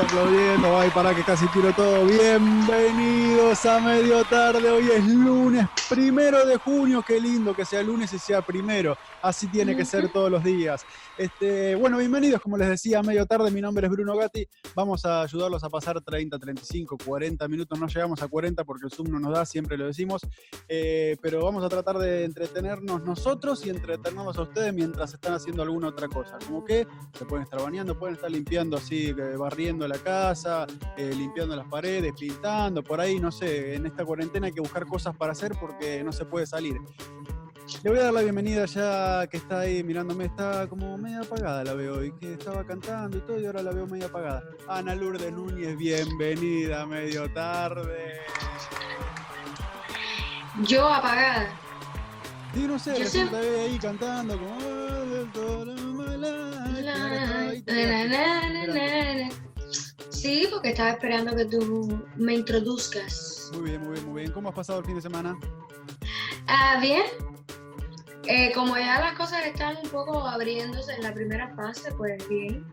aplaudiendo. Ay, para que casi tiro todo. Bienvenidos a medio tarde. Hoy es lunes primero de junio. Qué lindo que sea lunes y sea primero. Así tiene que ser todos los días. Este, bueno, bienvenidos, como les decía, a medio tarde. Mi nombre es Bruno Gatti. Vamos a ayudarlos a pasar 30, 35, 40 minutos. No llegamos a 40 porque el Zoom no nos da, siempre lo decimos. Eh, pero vamos a tratar de entretenernos nosotros y entretenernos a ustedes mientras están haciendo alguna otra cosa. Como que se pueden estar bañando, pueden estar limpiando así, eh, barriendo la casa, eh, limpiando las paredes, pintando, por ahí, no sé. En esta cuarentena hay que buscar cosas para hacer porque no se puede salir. Le voy a dar la bienvenida ya que está ahí mirándome, está como media apagada la veo y que estaba cantando y todo y ahora la veo media apagada. Ana Lourdes Núñez, bienvenida, medio tarde. Yo apagada. Sí, no sé, Yo siempre- la veo ahí cantando como... Sí, porque estaba esperando que tú me introduzcas. Muy bien, muy bien, muy bien. ¿Cómo has pasado el fin de semana? Ah, bien. Eh, como ya las cosas están un poco abriéndose en la primera fase, pues bien.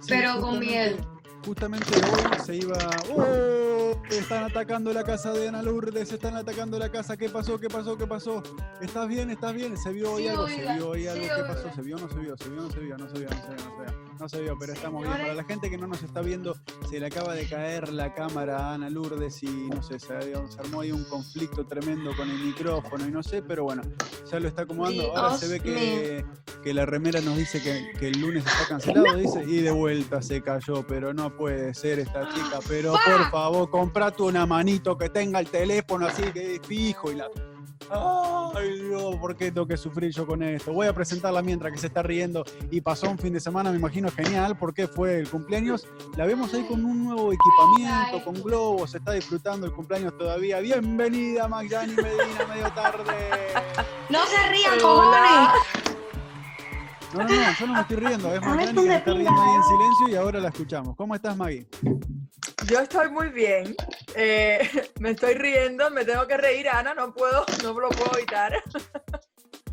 Sí, Pero con miedo. Justamente hoy se iba. ¡Oh! Están atacando la casa de Ana Lourdes, están atacando la casa. ¿Qué pasó? ¿Qué pasó? ¿Qué pasó? ¿Estás bien? ¿Estás bien? ¿Se vio hoy Sí, algo? ¿Se vio hoy sí, algo? ¿Qué oiga. pasó? ¿Se vio? ¿No se vio? ¿Se vio? ¿No se vio? No se vio? No se vio? No se vio? No se vio, pero estamos bien. Para la gente que no nos está viendo, se le acaba de caer la cámara a Ana Lourdes y no sé, se, se armó ahí un conflicto tremendo con el micrófono y no sé, pero bueno, ya lo está acomodando. Ahora se ve que, que la remera nos dice que, que el lunes está cancelado, dice, y de vuelta se cayó, pero no puede ser esta chica. Pero por favor, comprate una manito que tenga el teléfono así que es fijo y la. Ay Dios, ¿por qué tengo que sufrir yo con esto? Voy a presentarla mientras que se está riendo y pasó un fin de semana, me imagino genial, porque fue el cumpleaños. La vemos ahí con un nuevo equipamiento, con globos, está disfrutando el cumpleaños todavía. Bienvenida, Magdani Medina, medio tarde. No se rían, cojones. No, no, no, yo no me estoy riendo, es A ver, Magdani que está riendo ahí en silencio y ahora la escuchamos. ¿Cómo estás, Maggie? Yo estoy muy bien. Eh, me estoy riendo, me tengo que reír, Ana, no puedo, no lo puedo evitar.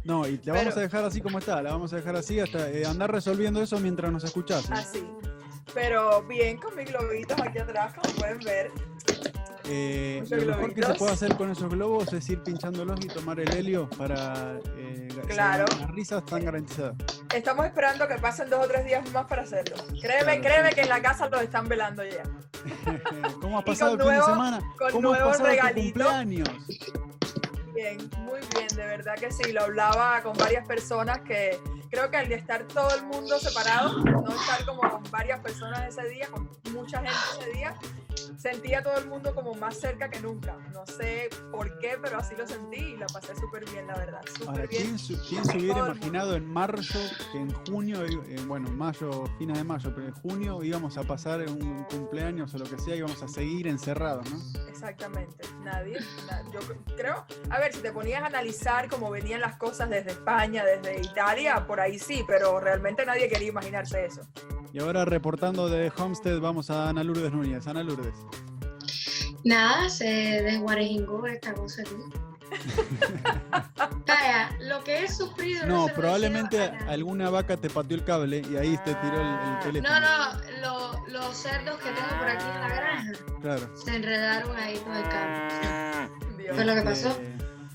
No, y la vamos a dejar así como está, la vamos a dejar así hasta eh, andar resolviendo eso mientras nos escuchás. ¿eh? Así. Pero bien con mis globitos aquí atrás, como pueden ver. Eh, lo mejor que se puede hacer con esos globos es ir pinchándolos y tomar el helio para eh, Claro. las risas están garantizadas. Estamos esperando que pasen dos o tres días más para hacerlo. Créeme, Claro, créeme que en la casa lo están velando ya. ¿Cómo has pasado el fin de nuevo- semana? con ¿Cómo has nuevo pasado tu regalito. cumpleaños? Bien, muy bien, de verdad que sí. Lo hablaba con varias personas que creo que al estar todo el mundo separado, no estar como con varias personas ese día, con mucha gente ese día, sentía todo el mundo como más cerca que nunca. No sé por qué, pero así lo sentí y la pasé súper bien, la verdad. Ahora. ¿quién, se- quién se hubiera imaginado en marzo que en junio, eh, bueno, en mayo, fines de mayo, pero en junio íbamos a pasar un cumpleaños o lo que sea, íbamos a seguir encerrados, ¿no? Exactamente, nadie. na- yo cre- creo, a ver, si te ponías a analizar cómo venían las cosas desde España, desde Italia, por ahí sí, pero realmente nadie quería imaginarse eso. Y ahora reportando de Homestead vamos a Ana Lourdes Núñez. Ana Lourdes. Nada, se desguarejingó esta cosa aquí. Calla, lo que he sufrido. No, se lo probablemente alguna vaca te pateó el cable y ahí te tiró el, el teléfono. No, no, lo- los cerdos que tengo por aquí en la granja Claro. se enredaron ahí con el cable. Dios. Fue lo que pasó.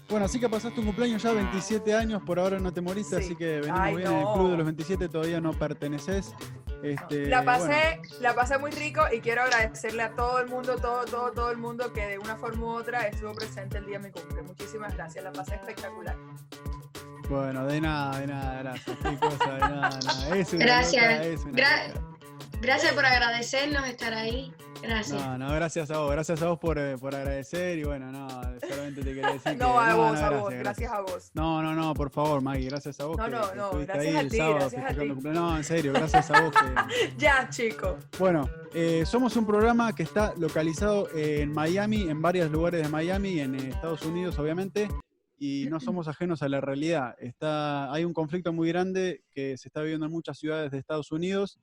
Bueno, así que pasaste un cumpleaños ya, 27 años, por ahora no te moriste, Sí. así que venimos Ay, bien en el club de los 27, todavía no perteneces. Este, La bueno, pasé, la pasé muy rico y quiero agradecerle a todo el mundo, todo, todo, todo el mundo que de una forma u otra estuvo presente el día de mi cumple. Muchísimas gracias, la pasé espectacular. Bueno, de nada, de nada, gracias. Qué cosa, de nada, nada. Es una Gracias. loca, es una Gra- loca. Gracias por agradecernos estar ahí. Gracias. No, no, gracias a vos, gracias a vos por, eh, por agradecer y bueno, no, solamente te quería decir que... No, a vos, a no, vos, gracias a vos. No, no, no, por favor, Maggie, gracias a vos. No, que, no, que no, gracias a ti, sábado gracias a ti. No, en serio, gracias a vos. que- Ya, chico. Bueno, eh, somos un programa que está localizado en Miami, en varios lugares de Miami, en Estados Unidos, obviamente. y no somos ajenos a la realidad. Está, hay un conflicto muy grande que se está viviendo en muchas ciudades de Estados Unidos,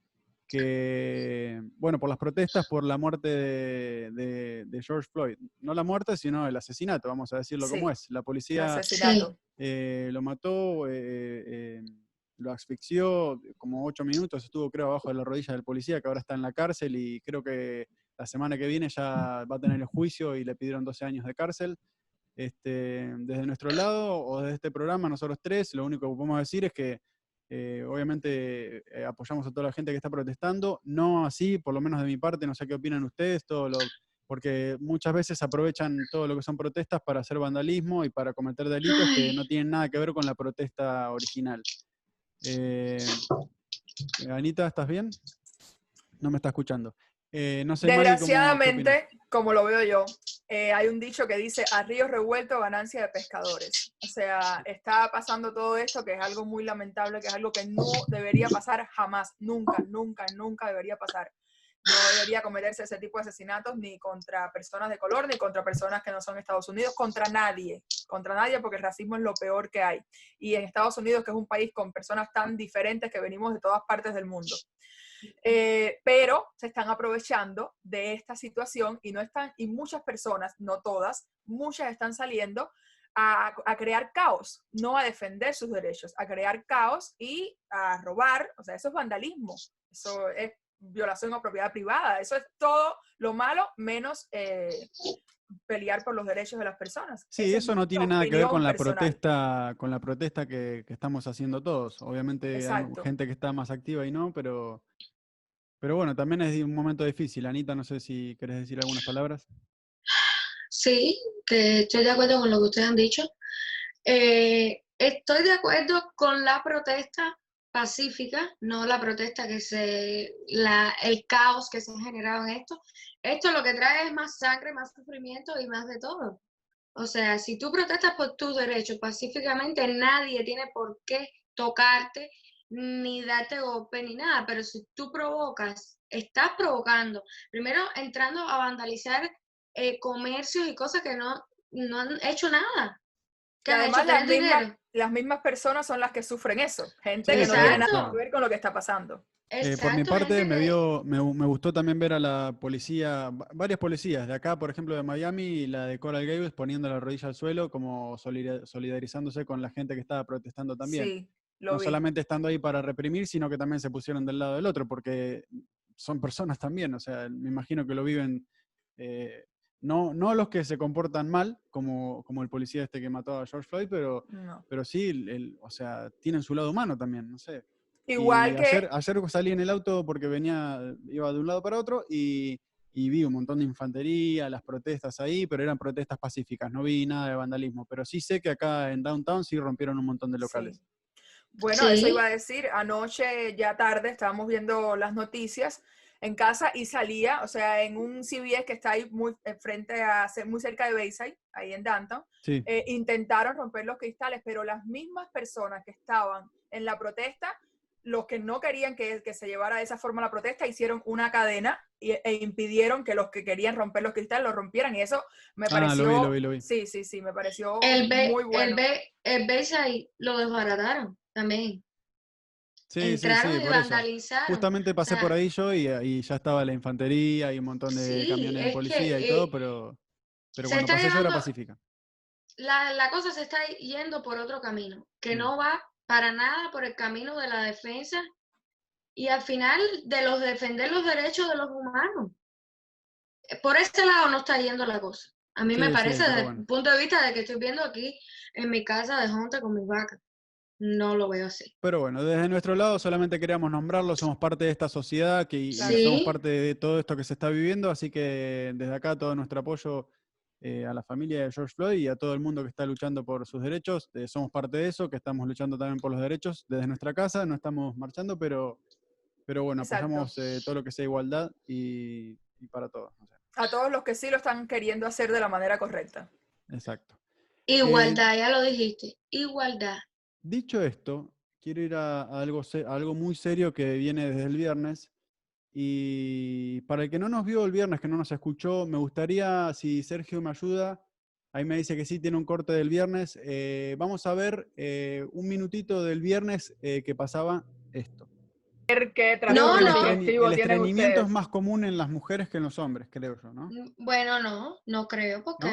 que, bueno, por las protestas por la muerte de, de, George Floyd. No la muerte, sino el asesinato, vamos a decirlo como es. La policía eh, lo mató, eh, eh, lo asfixió como ocho minutos, estuvo creo abajo de la rodilla del policía, que ahora está en la cárcel y creo que la semana que viene ya va a tener el juicio y le pidieron 12 años de cárcel. Este, desde nuestro lado o desde este programa, nosotros tres, lo único que podemos decir es que eh, obviamente eh, apoyamos a toda la gente que está protestando, no así, por lo menos de mi parte, no sé qué opinan ustedes, todo lo, porque muchas veces aprovechan todo lo que son protestas para hacer vandalismo y para cometer delitos que no tienen nada que ver con la protesta original. Eh, Anita, ¿estás bien? No me está escuchando. No sé, Desgraciadamente, como lo veo yo, eh, hay un dicho que dice, a río revuelto ganancia de pescadores. O sea, está pasando todo esto que es algo muy lamentable, que es algo que no debería pasar jamás, nunca, nunca, nunca debería pasar. No debería cometerse ese tipo de asesinatos ni contra personas de color, ni contra personas que no son Estados Unidos, contra nadie, contra nadie, porque el racismo es lo peor que hay. Y en Estados Unidos, que es un país con personas tan diferentes que venimos de todas partes del mundo. Eh, pero se están aprovechando de esta situación y no están, y muchas personas, no todas, muchas están saliendo a, crear caos, no a defender sus derechos, a crear caos y a robar, o sea, eso es vandalismo, eso es violación a propiedad privada, eso es todo lo malo menos eh, pelear por los derechos de las personas. Sí, eso no tiene nada que ver con la protesta, con la protesta que, estamos haciendo todos. Obviamente hay gente que está más activa y no, pero pero bueno, también es un momento difícil. Anita, no sé si querés decir algunas palabras. Sí, que estoy de acuerdo con lo que ustedes han dicho. Eh, estoy de acuerdo con la protesta pacífica, no la protesta que se, la, el caos que se ha generado en esto. Esto lo que trae es más sangre, más sufrimiento y más de todo. O sea, si tú protestas por tus derechos pacíficamente, nadie tiene por qué tocarte ni darte golpe ni nada, pero si tú provocas, estás provocando, primero entrando a vandalizar eh, comercios y cosas que no, no han hecho nada. Que además las mismas, las mismas, personas son las que sufren eso, gente que no tiene nada que ver con lo que está pasando. Eh, por mi parte, me, dio, me, me, gustó también ver a la policía, varias policías, de acá, por ejemplo, de Miami, y la de Coral Gables, poniendo la rodilla al suelo, como solidarizándose con la gente que estaba protestando también. Sí no solamente estando ahí para reprimir, sino que también se pusieron del lado del otro, porque son personas también, o sea, me imagino que lo viven, eh, no, no los que se comportan mal, como, como el policía este que mató a George Floyd, pero, pero sí, el, o sea, tienen su lado humano también, no sé. Igual que... Ayer, ayer, salí en el auto porque venía, iba de un lado para otro y, y vi un montón de infantería, las protestas ahí, pero eran protestas pacíficas, no vi nada de vandalismo, pero sí sé que acá en Downtown sí rompieron un montón de locales. Bueno, eso iba a decir, anoche ya tarde estábamos viendo las noticias en casa y salía, o sea, en un CBS que está ahí muy eh, frente a, muy cerca de Bayside, ahí en Danton, eh, intentaron romper los cristales, pero las mismas personas que estaban en la protesta, los que no querían que, se llevara de esa forma la protesta, hicieron una cadena e impidieron que los que querían romper los cristales lo rompieran. Y eso me pareció. Ah, lo vi, lo vi, Sí, sí, sí, me pareció el muy bueno. El, Bayside lo desbarataron también. Sí, sí, sí, Justamente pasé por ahí yo y, ya estaba la infantería y un montón de camiones de policía y todo, pero, pero cuando pasé yo era pacífica. La, la, cosa se está yendo por otro camino, que mm. no va para nada por el camino de la defensa y al final de los defender los derechos de los humanos. Por ese lado no está yendo la cosa. A mí me parece, desde el punto de vista de que estoy viendo aquí en mi casa de junta con mis vacas no lo veo así. Pero bueno, desde nuestro lado solamente queríamos nombrarlo, somos parte de esta sociedad que, y somos parte de todo esto que se está viviendo, así que desde acá todo nuestro apoyo eh, a la familia de George Floyd y a todo el mundo que está luchando por sus derechos. Eh, somos parte de eso, que estamos luchando también por los derechos desde nuestra casa, no estamos marchando, pero, pero bueno, apoyamos eh, todo lo que sea igualdad y, para todos. A todos los que sí lo están queriendo hacer de la manera correcta. Exacto. Igualdad, ya lo dijiste, igualdad. Dicho esto, quiero ir a, algo, algo muy serio que viene desde el viernes. Y para el que no nos vio el viernes, que no nos escuchó, me gustaría, si Sergio me ayuda, Ahí me dice que sí, tiene un corte del viernes. Eh, vamos a ver eh, un minutito del viernes eh, que pasaba esto. Qué No, el, no. el tienen estreñimiento es más común en las mujeres que en los hombres, creo yo, ¿no? Mm, Bueno, no, no creo. ¿Por ¿No?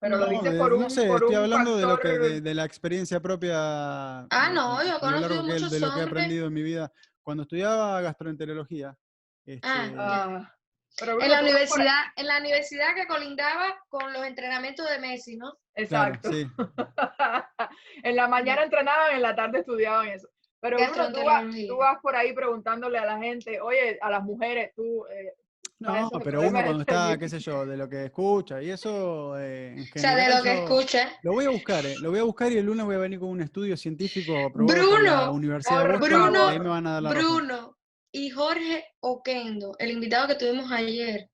Pero lo No, dices de- por un no sé, por estoy un hablando de, lo que, factor- de, de la experiencia propia. Ah, no, eh, yo lo que- muchos de lo que he aprendido en mi vida. Cuando estudiaba gastroenterología, este, Ah, Ah, pero En Bruno, la universidad, en la universidad que colindaba con los entrenamientos de Messi, ¿no? claro, Exacto. sí. en la mañana entrenaban, en la tarde estudiaban eso. Pero Bruno, tú vas, tú vas por ahí preguntándole a la gente, oye, a las mujeres, tú... eh, No, pero uno cuando está, qué sé yo, de lo que escucha y eso eh, en O sea, de lo que escucha. Lo voy a buscar, eh, lo voy a buscar y el lunes voy a venir con un estudio científico aprobado por la Universidad de Boston, Bruno, ahí me van a dar la razón. Bruno y Jorge Oquendo, el invitado que tuvimos ayer.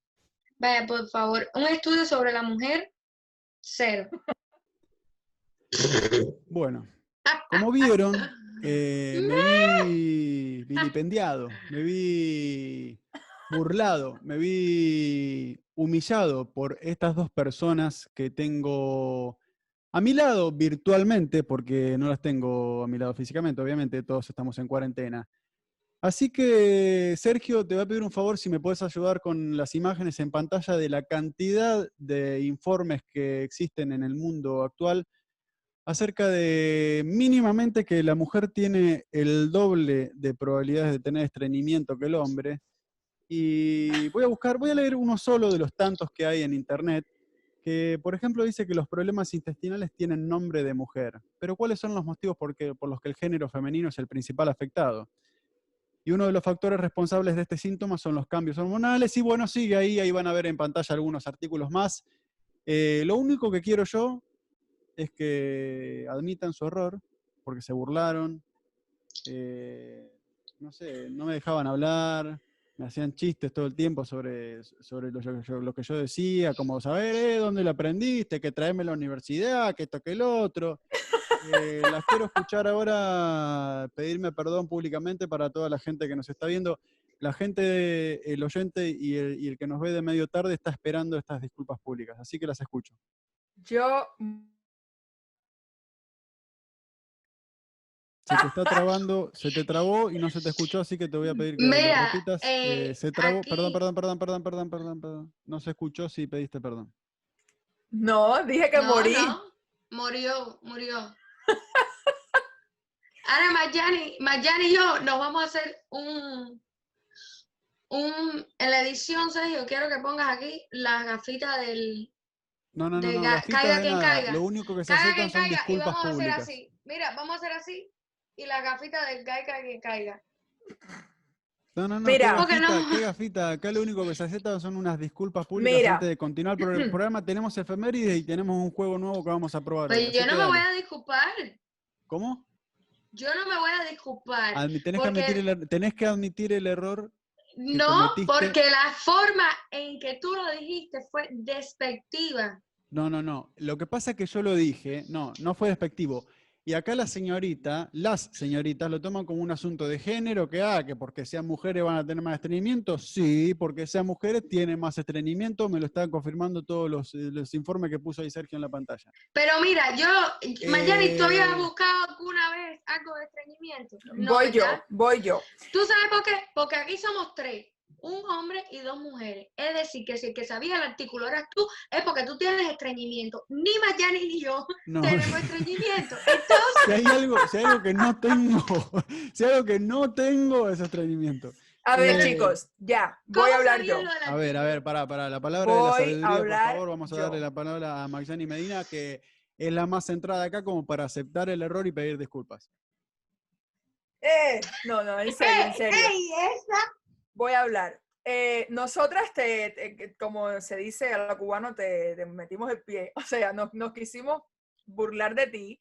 Vaya, por favor, un estudio sobre la mujer, cero. Bueno, como vieron, eh, me vi vilipendiado, me vi burlado, me vi humillado por estas dos personas que tengo a mi lado virtualmente, porque no las tengo a mi lado físicamente, obviamente todos estamos en cuarentena. Así que, Sergio, te voy a pedir un favor si me puedes ayudar con las imágenes en pantalla de la cantidad de informes que existen en el mundo actual acerca de mínimamente que la mujer tiene el doble de probabilidades de tener estreñimiento que el hombre. Y voy a buscar, voy a leer uno solo de los tantos que hay en internet, que por ejemplo dice que los problemas intestinales tienen nombre de mujer. Pero ¿cuáles son los motivos por, por los que el género femenino es el principal afectado? Y uno de los factores responsables de este síntoma son los cambios hormonales. Y bueno, sigue ahí, ahí van a ver en pantalla algunos artículos más. Eh, lo único que quiero yo es que admitan su error, porque se burlaron, eh, no sé, no me dejaban hablar, me hacían chistes todo el tiempo sobre, sobre lo, que yo, decía, como saber eh, dónde lo aprendiste, que traeme la universidad, que esto, que el otro. Eh, las quiero escuchar ahora pedirme perdón públicamente para toda la gente que nos está viendo. La gente, el oyente y el, y el que nos ve de medio tarde está esperando estas disculpas públicas, así que las escucho. Yo Se te está trabando, se te trabó y no se te escuchó, así que te voy a pedir que lo Mira, repitas. eh, Eh, se trabó, perdón, aquí- perdón, perdón, perdón, perdón, perdón, perdón. No se escuchó si pediste perdón. no, dije que No, morí. no, murió, murió. Ahora Mayani, Mayani y yo nos vamos a hacer un, un, en la edición, Sergio, quiero que pongas aquí la gafita del No, no, no, De no, gafitas caiga de quien nada. caiga. Lo único que se caiga aceptan son caiga y disculpas vamos a hacer públicas. así. Mira, vamos a hacer así y la gafita del caiga quien caiga. No, no, no, Mira. ¿qué ¿Cómo que gafita? no? ¿Qué gafita? Acá lo único que se aceptan son unas disculpas públicas Mira. antes de continuar el pro- programa. Tenemos efemérides y tenemos un juego nuevo que vamos a probar. hoy, Pues yo no que me voy a disculpar. ¿Cómo? Yo no me voy a disculpar. Admi- tenés, porque- que admitir el, er- tenés que admitir el error. No, cometiste- porque la forma en que tú lo dijiste fue despectiva. No, no, no. Lo que pasa es que yo lo dije, no, no fue despectivo. Y acá la señorita, las señoritas lo toman como un asunto de género, que ah, que porque sean mujeres van a tener más estreñimiento. Sí, porque sean mujeres tienen más estreñimiento, me lo están confirmando todos los, eh, los informes que puso ahí Sergio en la pantalla. Pero mira, yo, Mayani, ¿tú habías Eh. buscado alguna vez algo de estreñimiento? No, voy yo, voy yo. ¿Tú sabes por qué? Porque aquí somos tres, un hombre y dos mujeres. Es decir, que si el que sabía el artículo eras tú, es porque tú tienes estreñimiento. Ni Mayani ni yo No, tenemos estreñimiento. Entonces, si hay algo, si hay algo que no tengo, si hay algo que no tengo es estreñimiento. A ver, Eh, chicos, ya, ¿cómo voy a hablar yo. A ver, a ver, para, para la palabra Voy de la sabiduría, por hablar favor, vamos a yo. darle la palabra a Maxani Medina, que es la más centrada acá como para aceptar el error y pedir disculpas. Eh, no, no, en serio, en ¡Ey, serio. ey, esa! Voy a hablar. Eh, nosotras, te, como se dice a la cubano, te, te metimos el pie. O sea, nos, nos quisimos burlar de ti.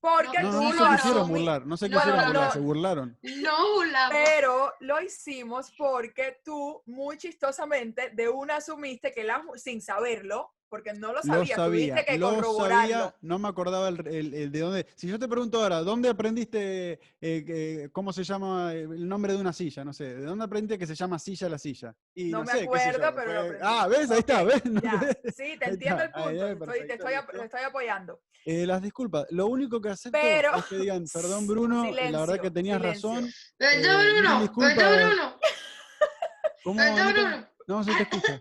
Porque No, No, tú no, se lo no, quisieron asumi- burlar, no se quisieron burlar, no. se burlaron. No burlamos. Pero lo hicimos porque tú, muy chistosamente, de una asumiste que las, mu- sin saberlo, porque no lo Lo sabía. Tuviste que lo corroborarlo. sabía, no me acordaba el, el- el de dónde. Si yo te pregunto ahora, ¿dónde aprendiste, eh, cómo se llama eh, el nombre de una silla? No sé, ¿de dónde aprendiste que se llama silla la silla? Y No me sé, acuerdo, pero lo fue-. Ah, ¿ves? Ahí está, ¿ves? No Ya, te- sí, te entiendo el ahí, punto. ahí, te estoy, te perfecto, estoy ap- listo. te estoy apoyando. Eh, las disculpas, lo único que acepto Pero- es que digan, perdón Bruno, eh, la verdad que tenías silencio. razón. Perdón, Eh, Bruno. Perdón, Bruno. ¿Cómo, Perdón, Anita? Bruno. No, se te escucha.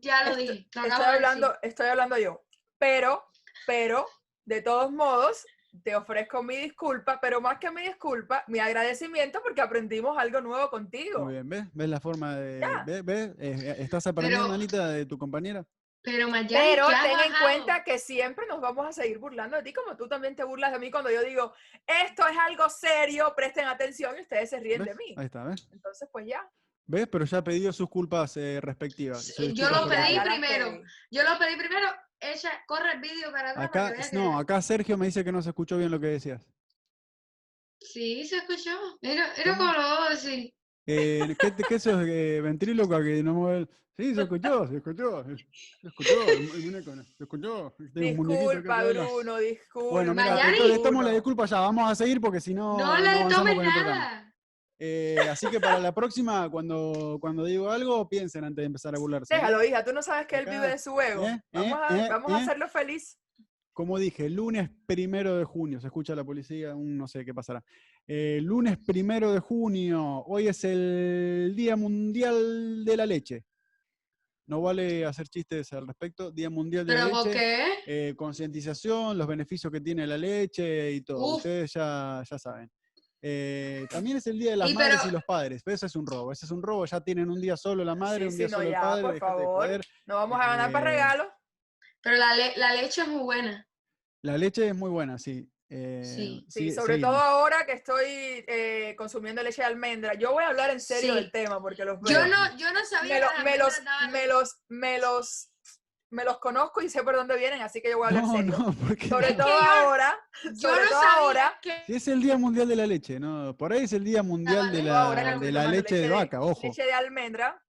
Ya lo Estoy- dije. lo Estoy acabo de hablando, estoy hablando yo. Pero, pero, de todos modos, te ofrezco mi disculpa, pero más que mi disculpa, mi agradecimiento porque aprendimos algo nuevo contigo. Muy bien, ¿ves? ¿Ves la forma de...? Ya. ¿Ves? ¿Ves? Eh, ¿Estás aprendiendo, Pero- Anita, de tu compañera? Pero Mayani, Pero ¿qué has ten en cuenta que siempre nos vamos a seguir burlando de ti, como tú también te burlas de mí cuando yo digo, esto es algo serio, presten atención y ustedes se ríen de ¿Ves? mí. Ahí está, ¿ves? Entonces, pues ya. ¿Ves? Pero ya pidió sus culpas eh, respectivas. Sí, yo lo pedí primero. Yo lo pedí primero. Ella corre el vídeo para atrás. Acá, que- no, acá Sergio me dice que no se escuchó bien lo que decías. Sí, se escuchó. Mira ¿Cómo? cómo lo voy a decir. Eh, ¿qué, qué sos, eh, ventríloca que no mueve? Sí, se escuchó, se escuchó. Se escuchó, el, el muñeco, se escuchó. Disculpa. Bruno, disculpa. Bueno, mira, entonces estamos la disculpa ya, vamos a seguir porque si no. No, le tomes el nada. Eh, así que para la próxima, cuando, cuando digo algo, piensen antes de empezar a burlarse. ¿eh? Déjalo, hija, tú no sabes que él Acá, vive de su ego. eh, vamos a, eh, vamos a hacerlo feliz. Como dije, lunes primero de junio, se escucha la policía, un no sé qué pasará. Eh, lunes primero de junio, hoy es el Día Mundial de la Leche. No vale hacer chistes al respecto. Día Mundial de ¿Pero la Leche. qué? eh, concientización, los beneficios que tiene la leche y todo. Uf. Ustedes ya, ya saben. Eh, también es el Día de las Y Madres pero- y los Padres. Pero ese es un robo. Ese es un robo. Ya tienen un día solo la madre, Sí, un sí, día no, solo ya, el padre. por favor. No vamos a ganar para Eh, regalo. Pero la, le- la leche es muy buena. La leche es muy buena, sí. Eh, Sí. Sí, sí, sobre todo ahora que estoy eh, consumiendo leche de almendra. Yo voy a hablar en serio Sí. del tema porque los Yo veo. no, yo no sabía me, lo- me los, me los, me los, me los conozco y sé por dónde vienen, así que yo voy a hablar No, serio. no, porque Sobre todo ahora, Yo sobre no todo ahora, que... si es el Día Mundial de la Leche, ¿no? Por ahí es el Día Mundial de vale. la, ahora de la leche de vaca, ojo. leche de almendra.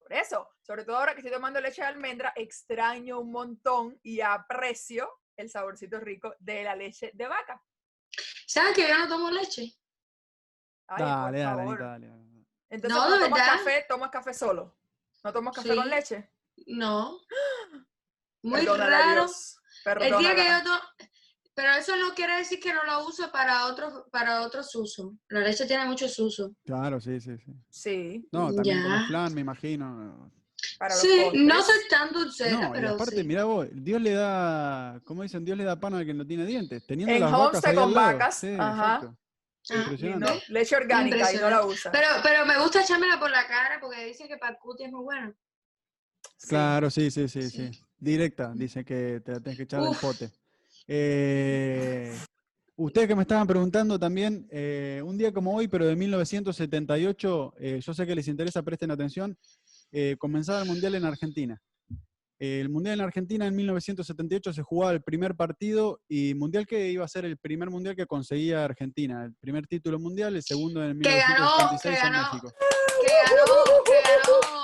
Por eso, sobre todo ahora que estoy tomando leche de almendra, extraño un montón y aprecio el saborcito rico de la leche de vaca. ¿Sabes que yo no tomo leche? Ay, Dale, dale. Anita, dale. Entonces, No, cuando de tomas café, tomas café solo. ¿No tomas café con leche? No. Muy Perdónala, raro. El día que yo to- Pero eso no quiere decir que no la uso para otros para otros usos. La leche tiene muchos usos. Claro, sí, sí, sí. Sí, No, también como flan, me imagino. para los Sí, no soy tan dulcera, No, y pero aparte, sí. mirá vos, Dios le da, ¿cómo dicen? Dios le da pan al que no tiene dientes. Teniendo En las vacas ahí con al lado. vacas, Sí, ajá. Ah, Impresionante. no, leche orgánica y no la usa. Pero, pero me gusta echármela por la cara porque dicen que para el cutis es muy bueno. Claro, sí, sí, sí, Sí. sí. Directa, dice que te la tenés que echar del Uf. pote. Eh, ustedes que me estaban preguntando también, eh, un día como hoy, pero de 1978, eh, yo sé que les interesa, presten atención, comenzaba el Mundial en Argentina. El Mundial en Argentina en 1978 se jugaba el primer partido y Mundial que iba a ser el primer Mundial que conseguía Argentina. El primer título mundial, el segundo en Que ganó, 1976 que en ganó. México. Que ganó, que ganó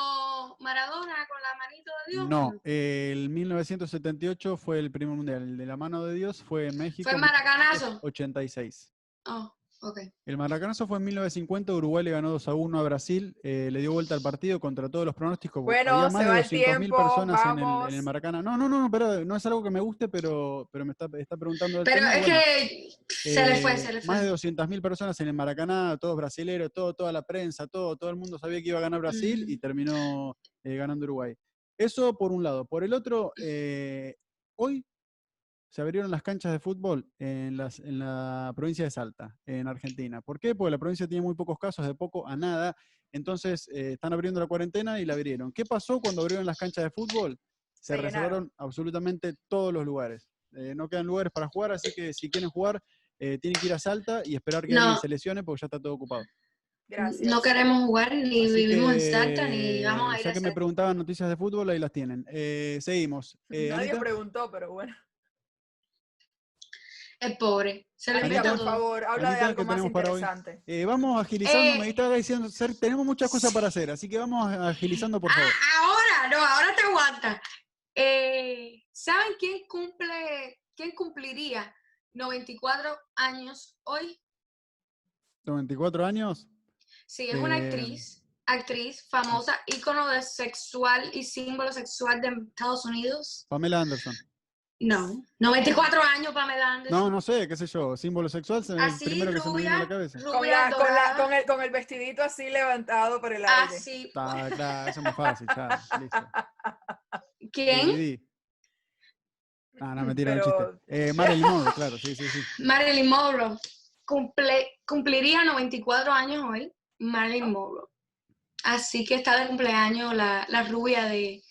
Maradona con la manito de Dios. No, el 1978 fue el primer mundial. El de la mano de Dios fue en México. Fue Maracanazo. 86. Oh, El Maracanazo fue en 1950. Uruguay le ganó 2 a 1 a Brasil. eh, le dio vuelta al partido contra todos los pronósticos. Bueno, había más se de va el 200.000 tiempo, personas en el, en el Maracaná. No, no, no, pero no es algo que me guste, pero, pero me está, está preguntando. Pero tema, es bueno, que se le fue, eh, se le Más de fue. 200.000 personas en el Maracaná, todos brasileros, todo, toda la prensa, todo, todo el mundo sabía que iba a ganar Brasil y terminó eh, ganando Uruguay. Eso por un lado. Por el otro, eh, hoy se abrieron las canchas de fútbol en, las, en la provincia de Salta, en Argentina. ¿Por qué? Porque la provincia tiene muy pocos casos, de poco a nada. Entonces, eh, están abriendo la cuarentena y la abrieron. ¿Qué pasó cuando abrieron las canchas de fútbol? Se, reservaron absolutamente todos los lugares. Eh, no quedan lugares para jugar, así que si quieren jugar, eh, tienen que ir a Salta y esperar que No. alguien se lesione porque ya está todo ocupado. Gracias. No queremos jugar, ni Así vivimos que, en Salta, ni vamos a ir Ya a que me preguntaban noticias de fútbol, ahí las tienen. Eh, seguimos. Eh, Nadie Anita, preguntó, pero bueno. El pobre. Se le Anita, por todo. favor, habla de Anita, algo ¿qué más tenemos para hoy? interesante. eh, vamos agilizando, Eh, me estaba diciendo, Ser- tenemos muchas cosas para hacer, así que vamos agilizando, por favor. Ah, ahora, ya, no, ahora te aguanta. Eh, ¿Saben quién cumple, quién cumpliría 94 años hoy? 94 años. Sí, es una actriz, actriz famosa, ícono de sexual y símbolo sexual de Estados Unidos. Pamela Anderson. No, 94 años Pamela Anderson. No, no sé, qué sé yo. Símbolo sexual, es el Así, primero que se me viene a la rubia, cabeza. rubia, Con, la- con, la- dorada. con el, con el vestidito así levantado por el aire. Así. Está, claro, eso es más fácil, ya, listo. ¿Quién? No, no, mentira, Pero- un chiste. Eh, Marilyn Monroe, claro, sí, sí, sí. Marilyn Monroe. Cumple, cumpliría 94 años hoy, Marilyn Monroe. Así que está de cumpleaños la, la rubia de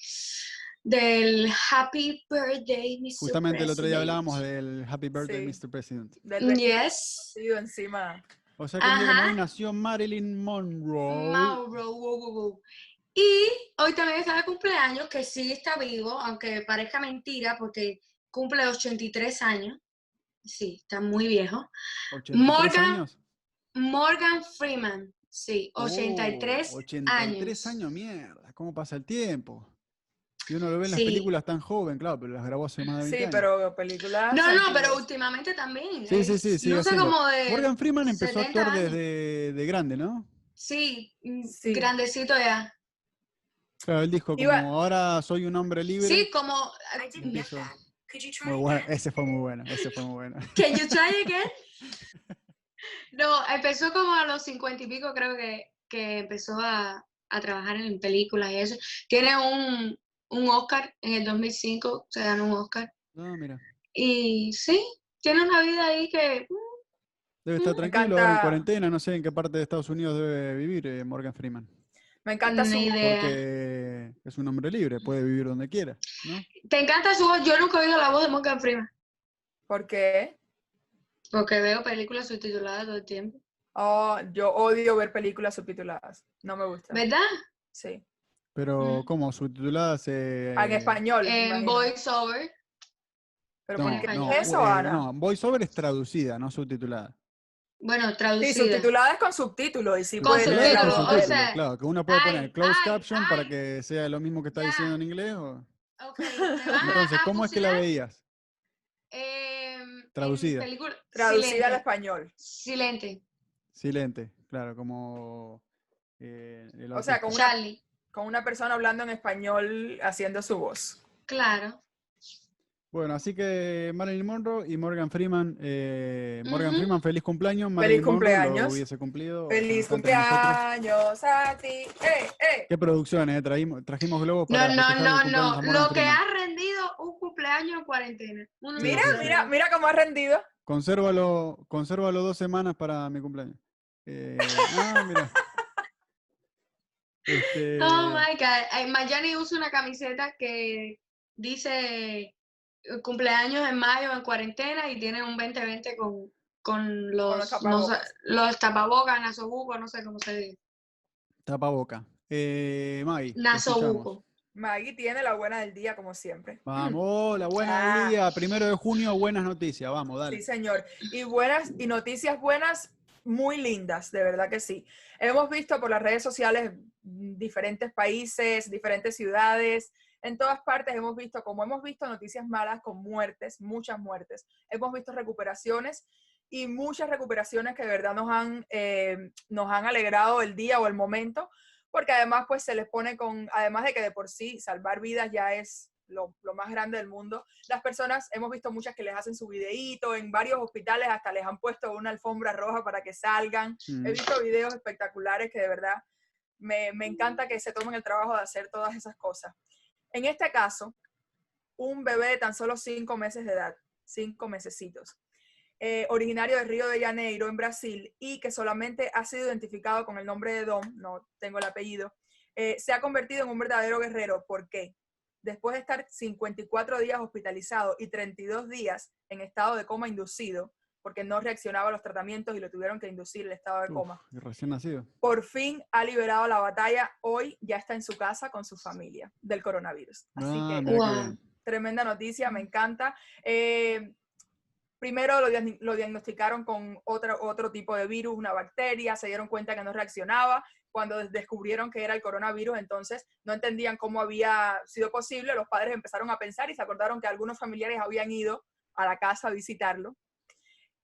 del Happy Birthday, Mr. Justamente el otro día President. hablábamos del Happy Birthday, Sí. Mr. President. Del Yes. encima. O sea que Ajá. nació Marilyn Monroe. Monroe, wow, wow, wow. Y hoy también está de cumpleaños, que sí está vivo, aunque parezca mentira, porque cumple 83 años. Sí, está muy viejo. 83 Morgan años. Morgan Freeman, sí, Oh, 83 83 años. años, mierda. ¿Cómo pasa el tiempo? Si uno lo ve en las Sí. películas tan joven, claro, pero las grabó hace más de 20 Sí, años. pero películas. No, no, pero últimamente también. Sí, sí, es- sí, como de. Morgan Freeman empezó a 70 actuar desde de grande, ¿no? Sí, mm, Sí. grandecito ya. Claro, él dijo como Iba- ahora soy un hombre libre. Sí, como. empezó. Muy bueno, ese fue muy bueno, ese fue muy bueno. Can you try again? No, empezó como a los cincuenta y pico, creo que, que empezó a, a trabajar en películas y eso. Tiene un, un Oscar en el 2005, se ganó un Oscar. No, mira. Y sí, tiene una vida ahí que. mm, Debe estar Me tranquilo ahora en cuarentena, no sé en qué parte de Estados Unidos debe vivir eh, Morgan Freeman. Me encanta su. Idea. Porque es un hombre libre, puede vivir donde quiera, ¿no? Te encanta su voz. Yo nunca he oído la voz de Morgan Freeman. ¿Por qué? Porque veo películas subtituladas todo el tiempo. Oh, yo odio ver películas subtituladas. No me gusta. ¿Verdad? Sí. Pero, Mm. ¿cómo? ¿Subtituladas? eh, En español. En voiceover. ¿Pero No, por qué no, eso, eh, Ana? no, voiceover es traducida, no subtitulada. Bueno, Sí, traducida. subtituladas con subtítulos. Y sí Con subtítulos, o sea, claro, que uno puede poner closed ay, caption para que sea lo mismo que está Ya. diciendo en inglés. o- Entonces, ¿cómo es que la veías? em, Traducida. película- Traducida al silente, español. Silente. Silente, claro, como... eh, el O sea, una, Charlie. Con una persona hablando en español haciendo su voz. Claro. Bueno, así que Marilyn Monroe y Morgan Freeman. eh, Morgan. Freeman, feliz cumpleaños. Marilyn Monroe cumpleaños. Lo hubiese cumplido. ¡Feliz cumpleaños a ti! ¡Eh, eh! Qué producciones, eh, trajimos globos No, para no, no, no. Morgan Lo que Freeman. ha rendido un cumpleaños en cuarentena. Uno no Mira, mira, mira cómo ha rendido. Consérvalo, consérvalo dos semanas para mi cumpleaños. Eh, ah, mira. Este, Oh my God. Mayani usa una camiseta que dice eh, cumpleaños en mayo en cuarentena y tiene un 2020 con, con los, los no sé, tapabocas. los tapabocas, nasobuco, no sé cómo se dice. tapaboca. Eh, Maggie. Nasobuco. Maggie tiene la buena del día, como siempre. Vamos, la buena del Ah. día, primero de junio, buenas noticias, vamos, dale. Sí, señor. Y buenas y noticias buenas, muy lindas, de verdad que sí. Hemos visto por las redes sociales mm, diferentes países, diferentes ciudades, en todas partes hemos visto, como hemos visto noticias malas con muertes, muchas muertes, hemos visto recuperaciones y muchas recuperaciones que de verdad nos han, eh, nos han alegrado el día o el momento, porque además pues se les pone con, además de que de por sí salvar vidas ya es lo, lo más grande del mundo, las personas, hemos visto muchas que les hacen su videíto, en varios hospitales hasta les han puesto una alfombra roja para que salgan. Mm. He visto videos espectaculares que de verdad me, me encanta que se tomen el trabajo de hacer todas esas cosas. En este caso, un bebé de tan solo cinco meses de edad, cinco mesecitos, eh, originario de Río de Janeiro, en Brasil, y que solamente ha sido identificado con el nombre de Dom, no tengo el apellido, eh, se ha convertido en un verdadero guerrero. ¿Por qué? Después de estar 54 días hospitalizado y 32 días en estado de coma inducido, porque no reaccionaba a los tratamientos y lo tuvieron que inducir el estado de coma y recién nacido. por fin ha liberado la batalla. Hoy ya está en su casa con su familia del coronavirus. Así Ah, que Wow. tremenda noticia, me encanta. Eh, primero lo, lo diagnosticaron con otra, otro tipo de virus, una bacteria, se dieron cuenta que no reaccionaba, cuando descubrieron que era el coronavirus, entonces no entendían cómo había sido posible, los padres empezaron a pensar y se acordaron que algunos familiares habían ido a la casa a visitarlo.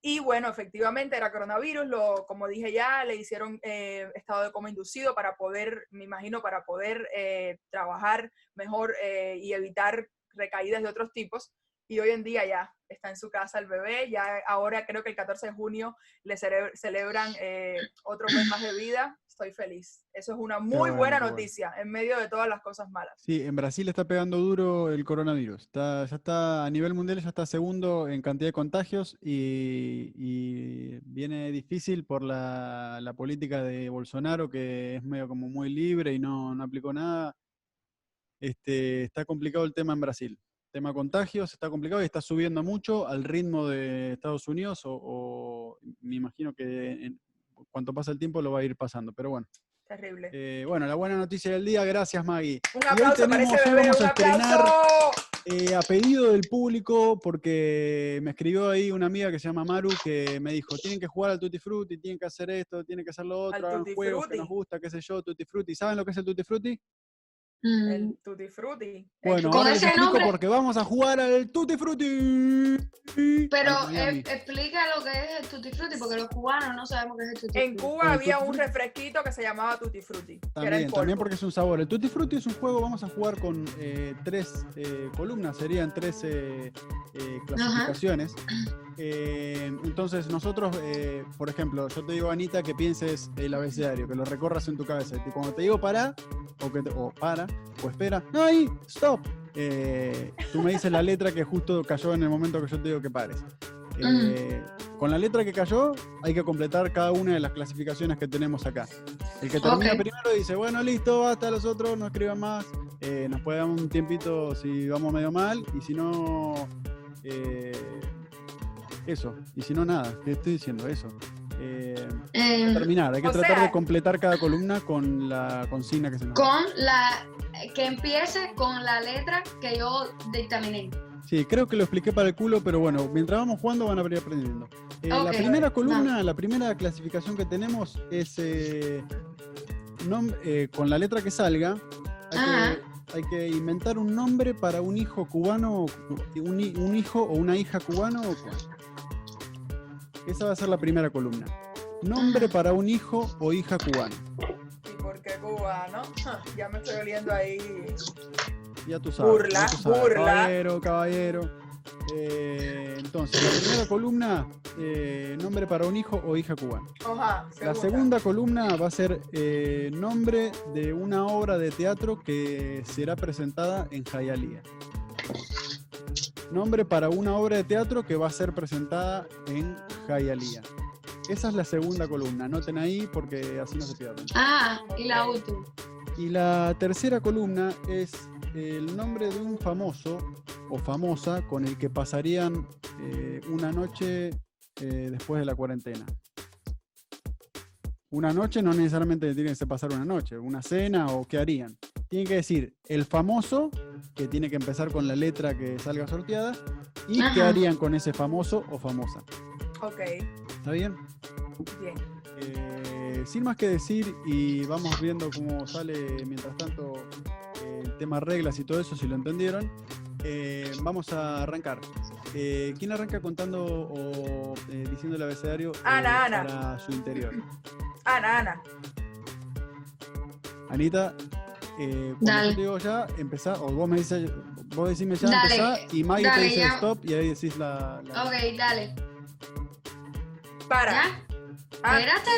Y bueno, efectivamente era coronavirus, lo, como dije ya, le hicieron eh, estado de coma inducido para poder, me imagino, para poder eh, trabajar mejor eh, y evitar recaídas de otros tipos. Y hoy en día ya está en su casa el bebé, ya ahora creo que el 14 de junio le celebran otro mes más de vida estoy feliz. Eso es una muy buena noticia en medio de todas las cosas malas. Sí, en Brasil está pegando duro el coronavirus. Está, ya está a nivel mundial, ya está segundo en cantidad de contagios y, viene difícil por la, política de Bolsonaro, que es medio como muy libre y no, no aplicó nada. Este, está complicado el tema en Brasil. Tema contagios está complicado y está subiendo mucho al ritmo de Estados Unidos o, me imagino que en, cuanto pasa el tiempo lo va a ir pasando, pero bueno. Terrible. Eh, bueno, la buena noticia del día, gracias Maggie. Un aplauso para ese bebé, un aplauso. Eh, a pedido del público, porque me escribió ahí una amiga que se llama Maru, que me dijo, tienen que jugar al Tutti Frutti, tienen que hacer esto, tienen que hacer lo otro, hagan juegos que nos gusta, qué sé yo, Tutti Frutti. ¿Saben lo que es el Tutti Frutti? El mm. Tutti Frutti. Bueno, ahora les explico porque vamos a jugar al Tutti Frutti. Pero eh, explica lo que es el Tutti Frutti, porque los cubanos no sabemos qué es el Tutti Frutti. En Cuba había un refresquito que se llamaba Tutti Frutti. También, también porque es un sabor. El Tutti Frutti es un juego, vamos a jugar con eh, tres eh, columnas, serían tres clasificaciones. Entonces nosotros, por ejemplo, yo te digo, Anita, que pienses el abecedario, que lo recorras en tu cabeza. Y cuando te digo para, o, que o para, o espera, no, ahí, stop. Eh, tú me dices la letra que justo cayó en el momento que yo te digo que pares. Eh, con la letra que cayó hay que completar cada una de las clasificaciones que tenemos acá. El que termina primero dice, bueno, listo, basta, los otros no escriban más. Eh, nos puede dar un tiempito si vamos medio mal y si no... eso, y si no nada, ¿qué estoy diciendo? Eso. terminar, hay que tratar de completar cada columna con la consigna que se nos Con la que empiece con la letra que yo dictaminé. Sí, creo que lo expliqué para el culo, pero bueno, mientras vamos jugando van a ir aprendiendo. Eh, la primera columna, la primera clasificación que tenemos es eh, eh, con la letra que salga. Hay que, inventar un nombre para un hijo cubano, un, un hijo o una hija cubano. Esa va a ser la primera columna. Nombre para un hijo o hija cubano. Cuba, ¿no? Ya me estoy oliendo ahí. Ya tú sabes. Burla, burla. Caballero, caballero. Eh, entonces, la primera columna, eh, nombre para un hijo o hija cubana. la segunda columna va a ser eh, nombre de una obra de teatro que será presentada en Jayalía. Nombre para una obra de teatro que va a ser presentada en Jayalía. Esa es la segunda columna. Anoten ahí porque así no se pierden. Ah, y la última. Y la tercera columna es el nombre de un famoso o famosa con el que pasarían eh, una noche eh, después de la cuarentena. Una noche no necesariamente tiene que pasar una noche, una cena o qué harían. Tienen que decir el famoso, que tiene que empezar con la letra que salga sorteada, y qué harían con ese famoso o famosa. Ok. ¿Está bien? Bien. Eh, sin más que decir, y vamos viendo cómo sale mientras tanto el tema reglas y todo eso, si lo entendieron. Eh, vamos a arrancar. Eh, ¿Quién arranca contando o diciendo el abecedario Ana, Ana. para su interior? Ana, Ana. Anita, cuando yo digo ya, empezá, o vos me dices, vos decime ya, empezá, y Maggie te dice stop, y ahí decís la, la... Ok, dale. Para. ¿Ya? Ah. Espérate.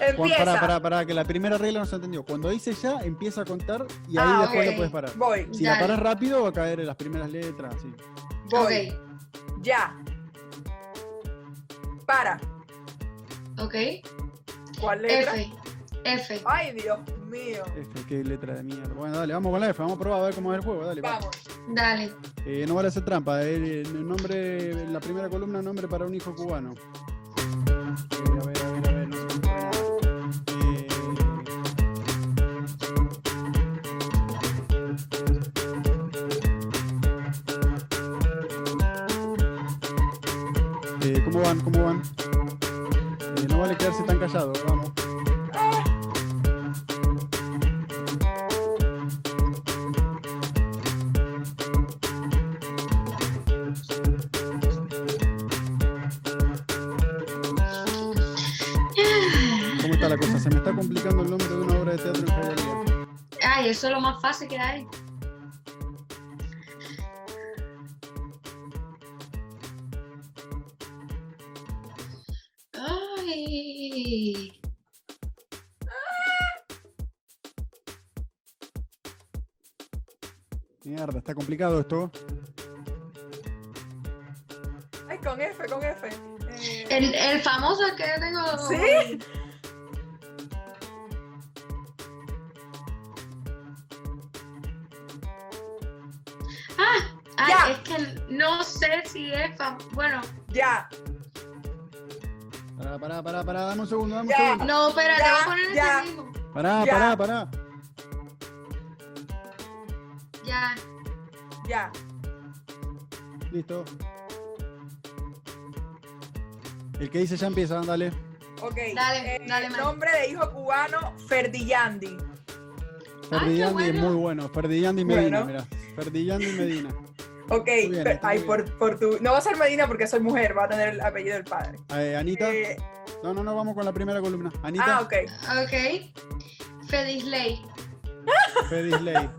empieza. Para, para, para, que la primera regla no se entendió. Cuando dice ya, empieza a contar y ahí ah, después lo puedes parar. Voy. Si la paras rápido, va a caer en las primeras letras. Así. Voy. Ya. Para. Ok. ¿Cuál letra? F. F. Ay, Dios mío. F, qué letra de mierda. Bueno, dale, vamos con la F, vamos a probar a ver cómo es el juego. Dale, vamos. Dale. Eh, no vale hacer trampa. Eh, el, nombre, la primera columna, nombre para un hijo cubano. Ay. Mierda, está complicado esto. Ay, con F, con F. Eh, El, el famoso que tengo. ¿Sí? Sé si es famoso. Bueno, Ya, Pará, pará, pará, pará, dame un segundo, dame un segundo. no, espera, te voy a poner ya. ese mismo. Pará, Ya. pará, pará. Ya. ya. Listo. El que dice ya empieza, dale. Ok. Dale, eh, dale. Nombre de hijo cubano, Ferdillandi. Ferdillandi es bueno. muy bueno. Ferdillandi Medina, Bueno. mira. Ferdillandi Medina. Ok, bien, ay, por, por tu. No va a ser Medina porque soy mujer, va a tener el apellido del padre. Eh, Anita. Eh, No, no, no, vamos con la primera columna. Anita. ah, ok. Ok. Fedisley. Fedisley.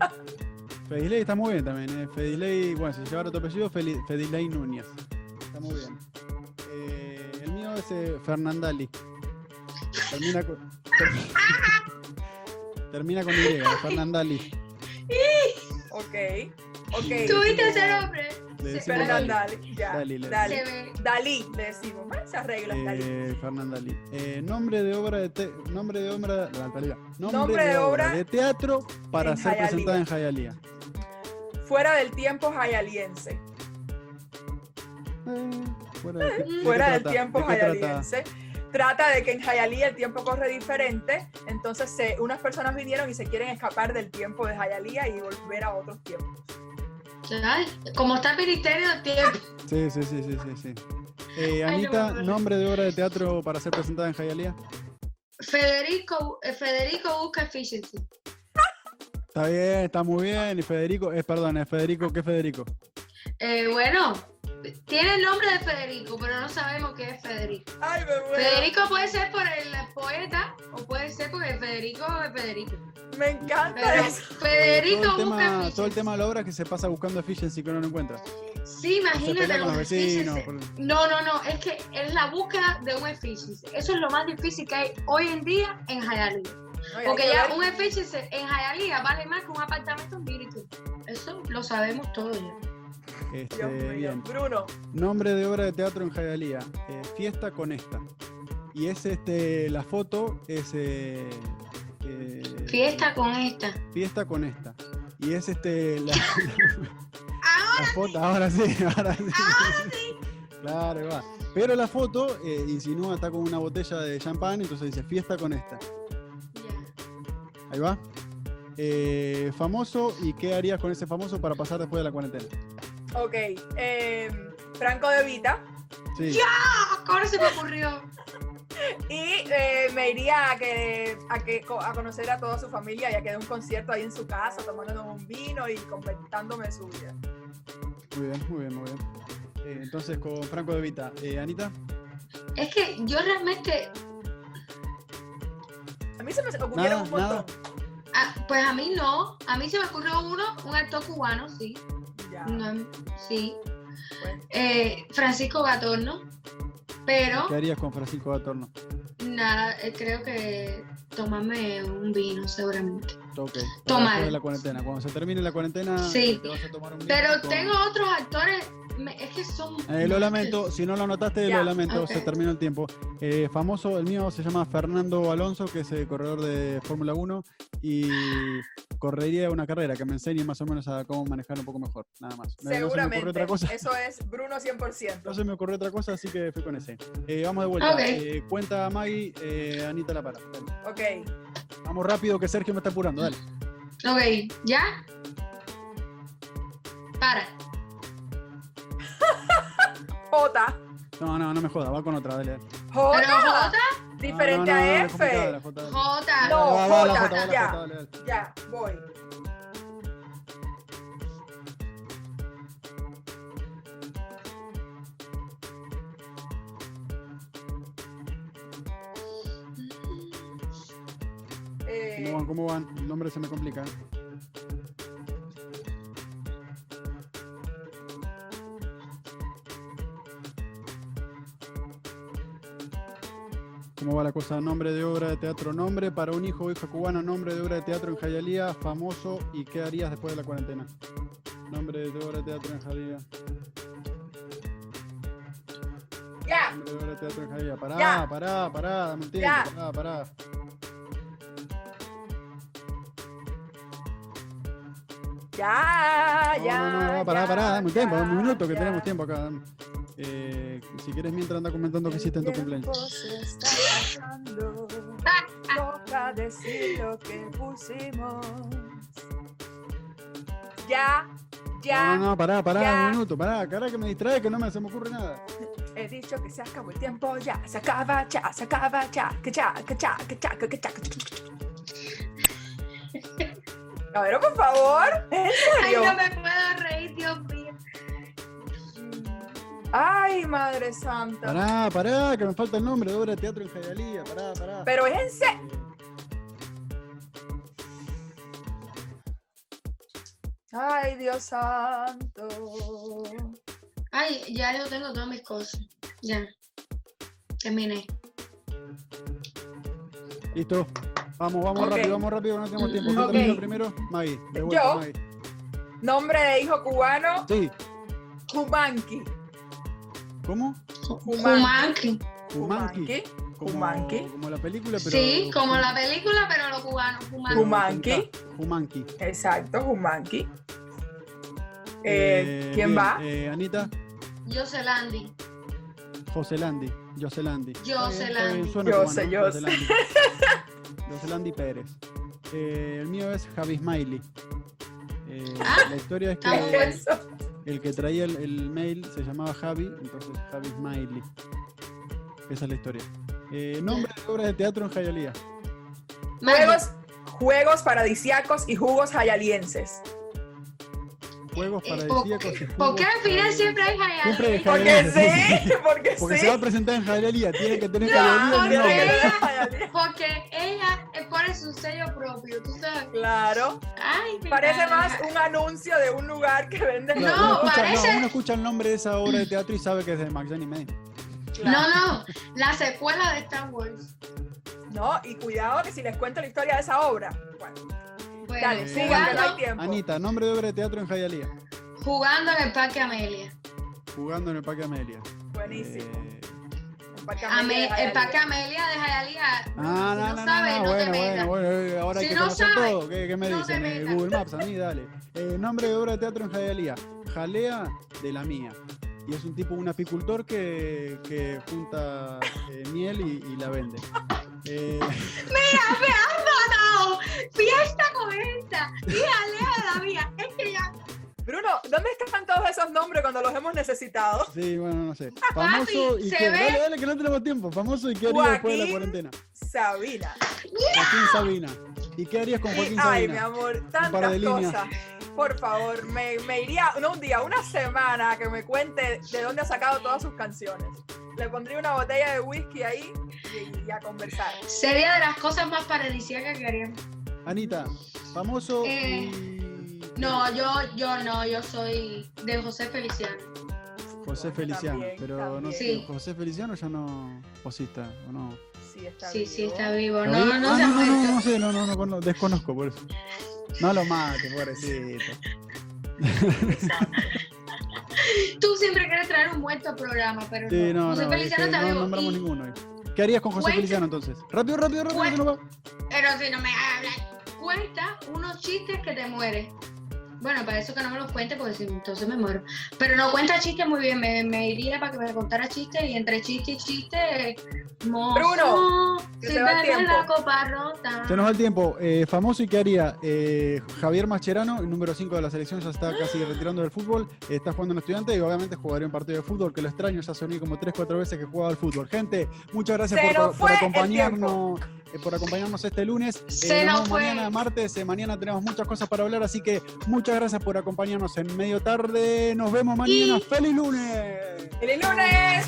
Fedisley está muy bien también. Eh. Fedisley, bueno, si llevara tu apellido, Fedisley Núñez. Está muy bien. Eh, el mío es eh, Fernandali. Termina con. ter- Termina con Y, Fernandali. Ok. Ok. ¿Tuviste ese nombre? Le Se- decimos Fernandali. Ya. Dali, le ve. Dalí, le decimos. ¿eh? Se arregla, Dalí. Eh, Fernandali. Eh, nombre de obra de te- nombre de obra la calidad. Nombre, Nombre de, de obra de teatro para ser Hialeah. presentada en Hialeah. Fuera del tiempo jayaliense. Eh, fuera de- ¿de qué Fuera del trata? tiempo jayaliense. Trata de que en Hialeah el tiempo corre diferente, entonces se- unas personas vinieron y se quieren escapar del tiempo de Hialeah y volver a otros tiempos. Como está el ministerio del tiempo. Sí, sí, sí, sí, sí, sí. Eh, Ay, no me Anita, nombre de obra de teatro para ser presentada en Hialeah. Federico, eh, Federico busca efficiency. Está bien, está muy bien. Y Federico, es perdón, es Federico, ¿qué Federico? Eh, bueno, tiene el nombre de Federico, pero no sabemos qué es Federico. Ay, me muero. Federico puede ser por el poeta o puede ser porque Federico es Federico. Me encanta Pero eso. Federico todo, el busca tema, todo el tema de la obra que se pasa buscando efficiency que uno no encuentra. Sí, imagínate los vecinos. por- No, no, no, es que es la búsqueda de un efficiency. Eso es lo más difícil que hay hoy en día en Hialeah. Porque que ya ver- un efficiency en Hialeah vale más que un apartamento en Birmingham. Eso lo sabemos todos ya. Este, Dios mío. bien. Bruno, Nombre de obra de teatro en Hialeah. eh, fiesta con esta. Y es este, la foto es eh, eh, Fiesta con esta. fiesta con esta. Y es este la, Ahora la foto, ahora sí, ahora sí. Claro, ahí va. Pero la foto eh, insinúa, está con una botella de champán, entonces dice fiesta con esta. Ya. Ahí va. Eh, famoso, ¿y qué harías con ese famoso para pasar después de la cuarentena? Ok. eh, Franco de Vita. Sí. Ah, ahora se me ocurrió. Y eh, me iría a que, a que a conocer a toda su familia y a que dé un concierto ahí en su casa, tomándonos un vino y comentándome su vida. Muy bien, muy bien, muy bien. Eh, entonces con Franco de Vita. Eh, Anita, Es que yo realmente, A mí se me ocurrieron un montón. nada. ah, pues a mí no. A mí se me ocurrió uno, un actor cubano, sí. No, sí. Eh, Francisco Gatorno. Pero ¿qué harías con Francisco Gatorno? nada, eh, creo que tomarme un vino seguramente. Ok. para Tomar. de la cuarentena. Cuando se termine la cuarentena, Sí. te vas a tomar un Pero con- tengo otros actores, me- es que son... Eh, lo lamento, si no lo anotaste, Ya, lo lamento, se terminó el tiempo. Eh, famoso, el mío se llama Fernando Alonso, que es el corredor de Fórmula 1 y correría una carrera que me enseñe más o menos a cómo manejar un poco mejor, nada más. Eh, No se me ocurrió Seguramente. otra cosa. Eso es Bruno 100%. No se me ocurrió otra cosa, así que fui con ese. Eh, vamos de vuelta. Ok. Eh, cuenta Maggie, eh, Anita la para. Dale. Ok. Vamos rápido, que Sergio me está apurando, dale. Ok, ¿ya? Para. J. No, no, no me jodas, va con otra, dale. dale. J. Pero J, Diferente No, no, no, a F. J. J. No. J, ya. Ya, voy. ¿Cómo van? El nombre se me complica. ¿Cómo va la cosa? Nombre de obra de teatro, nombre para un hijo o hija cubana, nombre de obra de teatro en Jayalía, famoso y qué harías después de la cuarentena. Nombre de obra de teatro en Jayalía. ya, Nombre de obra de teatro en Jayalía. Pará, Ya. pará, pará, dame un tiempo, Ya. pará, pará. Ya, No, ya. no, no, pará, ya, pará, dame un tiempo, dame un ya, minuto que ya. tenemos tiempo acá. Eh, si quieres mientras anda comentando que hiciste en tu cumpleaños. pasando, Toca decir lo que pusimos. Ya, ya. No, no, pará, pará, ya. un minuto, pará, cara que me distrae que no me, se me ocurre nada. He dicho que se acabó el tiempo ya, se acaba ya, se acaba ya, que ya, que ya, que ya, que ya, que ya. Caballero, por favor, ¿en Ay, no me puedo reír, Dios mío. Ay, madre santa. Pará, pará, que me falta el nombre de obra de teatro en Jayalía, pará, pará. Pero es en serio. Ay, Dios santo. Ay, ya yo tengo todas mis cosas. Ya. Terminé. Listo. Vamos, vamos Ok. rápido, vamos rápido, no tenemos tiempo. ¿Quién Ok. termina primero? Maggie, de vuelta, Yo. Maggie. Nombre de hijo cubano, Sí, Humanqui. ¿cómo? Humanqui. Humanqui. Como, Humanqui. como la película, pero. Sí, como la película, pero los cubanos. Humanqui. Humanqui. Exacto, Humanqui. Eh, ¿Quién bien, va? eh, Anita, Yoselandi. Joselandi. Joselandi. Está bien, está Joselandi. Joselandi Pérez. Eh, el mío es Javi Smiley. Eh, Ah, la historia es que. Eso. el que traía el, el mail se llamaba Javi, entonces Javi Smiley. Esa es la historia. Eh, nombre de obras de teatro en Jayalía. Juegos, juegos paradisiacos y jugos hayalienses. Juegos Eh, paradisíacos. ¿Por qué al final siempre hay Siempre hay Jayalía? Porque sí, porque Porque sí. se va a presentar en Jayalía, tiene que tener No, Jayalía. Porque ella pone su sello propio, tú sabes. Claro. Parece más un anuncio de un lugar que vende. No, uno, escucha, parece- no, uno escucha el nombre de esa obra de teatro y sabe que es de Maxine May. No, no, la secuela de Star Wars. No, y cuidado que si les cuento la historia de esa obra. Bueno, Bueno, dale, sigan no hay tiempo. Anita, nombre de obra de teatro en Jayalía. jugando en el Parque Amelia. Jugando en el Parque Amelia. Buenísimo. Eh, El Parque Ame- Amelia de el Jayalía. Parque Amelia de Jayalía. Ah, no, no, no, no, sabes, no, no, bueno, te metas. bueno, bueno, eh, ahora hay Si que no conocer sabes, todo. ¿Qué, qué me no te dicen? Eh, metas. Google Maps, a mí, dale. Eh, nombre de obra de teatro en Jayalía. Jalea de la mía. Y es un tipo, un apicultor que, que junta eh, miel y, y la vende. Eh, Mira, me has matado. Fiesta con esta. Mira, Lea la mía. Es que ya. Bruno, ¿dónde están todos esos nombres cuando los hemos necesitado? sí, bueno, no sé. Famoso y se ve. Dale, dale, que no tenemos tiempo. Famoso y qué haría después de la cuarentena. Sabina. Joaquín Sabina. ¿Y qué harías con Y- Joaquín ay, mi Sabina? amor, tantas cosas. Por favor, me, me iría, no un día, una semana que me cuente de dónde ha sacado todas sus canciones. Le pondría una botella de whisky ahí y, y a conversar. Sería de las cosas más paradisíacas que haríamos. Anita, famoso Eh, y. No, yo, yo no, yo soy de José Feliciano. José Feliciano, también, pero no sé, Sí. José Feliciano ya no posista, ¿o no? Sí, está Sí, sí, vivo. está vivo. ¿Está No, vivo? no, Ah, se ha no, no, no, muerto. no sé, no, no, no, cono- desconozco por eso. No lo mate, pobrecito. Tú un muerto al programa, pero Sí, no. José no, es Feliciano que está no vivo. nombramos y- ninguno hoy. ¿Qué harías con José Cuenta- Feliciano entonces? Rápido, rápido, rápido, que Cuenta- no va. Pero si no me hablas, cuenta unos chistes que te mueres. Bueno, para eso que no me los cuente, porque si, entonces me muero. Pero no cuenta chistes muy bien, me, me iría para que me contara chistes y entre chiste y chiste. mozo, Bruno, que si se va el tiempo. la copa rota. Se nos va el tiempo. Eh, famoso y qué haría eh, Javier Mascherano, el número 5 de la selección, ya está casi retirando del fútbol. está jugando en estudiante y obviamente jugaría un partido de fútbol, que lo extraño, ya soní como 3-4 veces que jugaba al fútbol. Gente, muchas gracias Se por, acompañarnos. Eh, por acompañarnos este lunes. Se nos fue. mañana martes. eh, mañana tenemos muchas cosas para hablar, así que muchas gracias por acompañarnos en medio tarde. Nos vemos mañana. Y- ¡Feliz lunes! ¡Feliz lunes!